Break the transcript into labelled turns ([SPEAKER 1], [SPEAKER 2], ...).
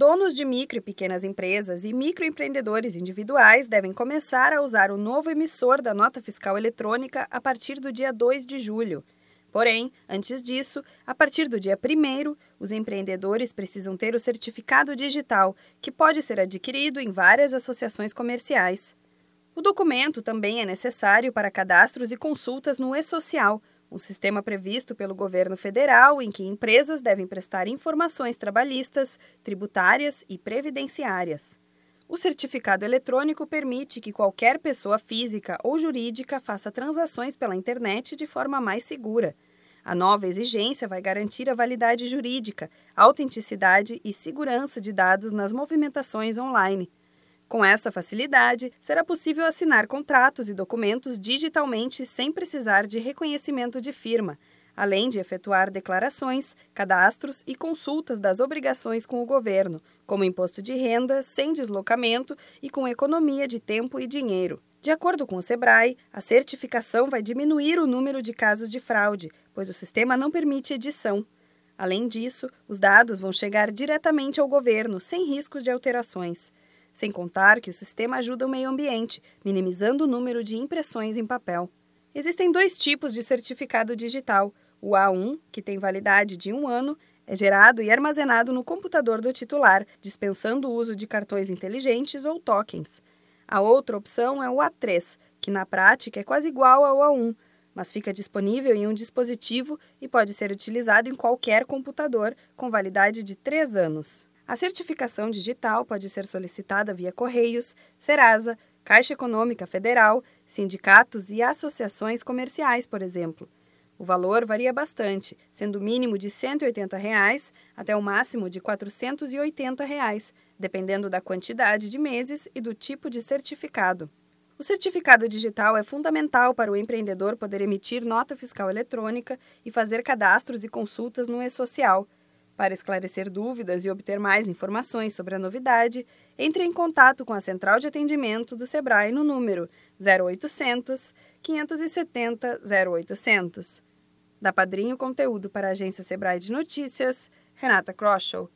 [SPEAKER 1] Donos de micro e pequenas empresas e microempreendedores individuais devem começar a usar o novo emissor da nota fiscal eletrônica a partir do dia 2 de julho. Porém, antes disso, a partir do dia 1, os empreendedores precisam ter o certificado digital, que pode ser adquirido em várias associações comerciais. O documento também é necessário para cadastros e consultas no E-Social, um sistema previsto pelo governo federal em que empresas devem prestar informações trabalhistas, tributárias e previdenciárias. O certificado eletrônico permite que qualquer pessoa física ou jurídica faça transações pela internet de forma mais segura. A nova exigência vai garantir a validade jurídica, autenticidade e segurança de dados nas movimentações online. Com essa facilidade, será possível assinar contratos e documentos digitalmente sem precisar de reconhecimento de firma, além de efetuar declarações, cadastros e consultas das obrigações com o governo, como imposto de renda, sem deslocamento e com economia de tempo e dinheiro. De acordo com o Sebrae, a certificação vai diminuir o número de casos de fraude, pois o sistema não permite edição. Além disso, os dados vão chegar diretamente ao governo, sem riscos de alterações. Sem contar que o sistema ajuda o meio ambiente, minimizando o número de impressões em papel. Existem dois tipos de certificado digital. O A1, que tem validade de um ano, é gerado e armazenado no computador do titular, dispensando o uso de cartões inteligentes ou tokens. A outra opção é o A3, que na prática é quase igual ao A1, mas fica disponível em um dispositivo e pode ser utilizado em qualquer computador, com validade de três anos. A certificação digital pode ser solicitada via Correios, Serasa, Caixa Econômica Federal, sindicatos e associações comerciais, por exemplo. O valor varia bastante, sendo o mínimo de 180 reais até o máximo de 480 reais, dependendo da quantidade de meses e do tipo de certificado. O certificado digital é fundamental para o empreendedor poder emitir nota fiscal eletrônica e fazer cadastros e consultas no e-social para esclarecer dúvidas e obter mais informações sobre a novidade, entre em contato com a central de atendimento do Sebrae no número 0800 570 0800. Da Padrinho Conteúdo para a agência Sebrae de Notícias, Renata Kroschel.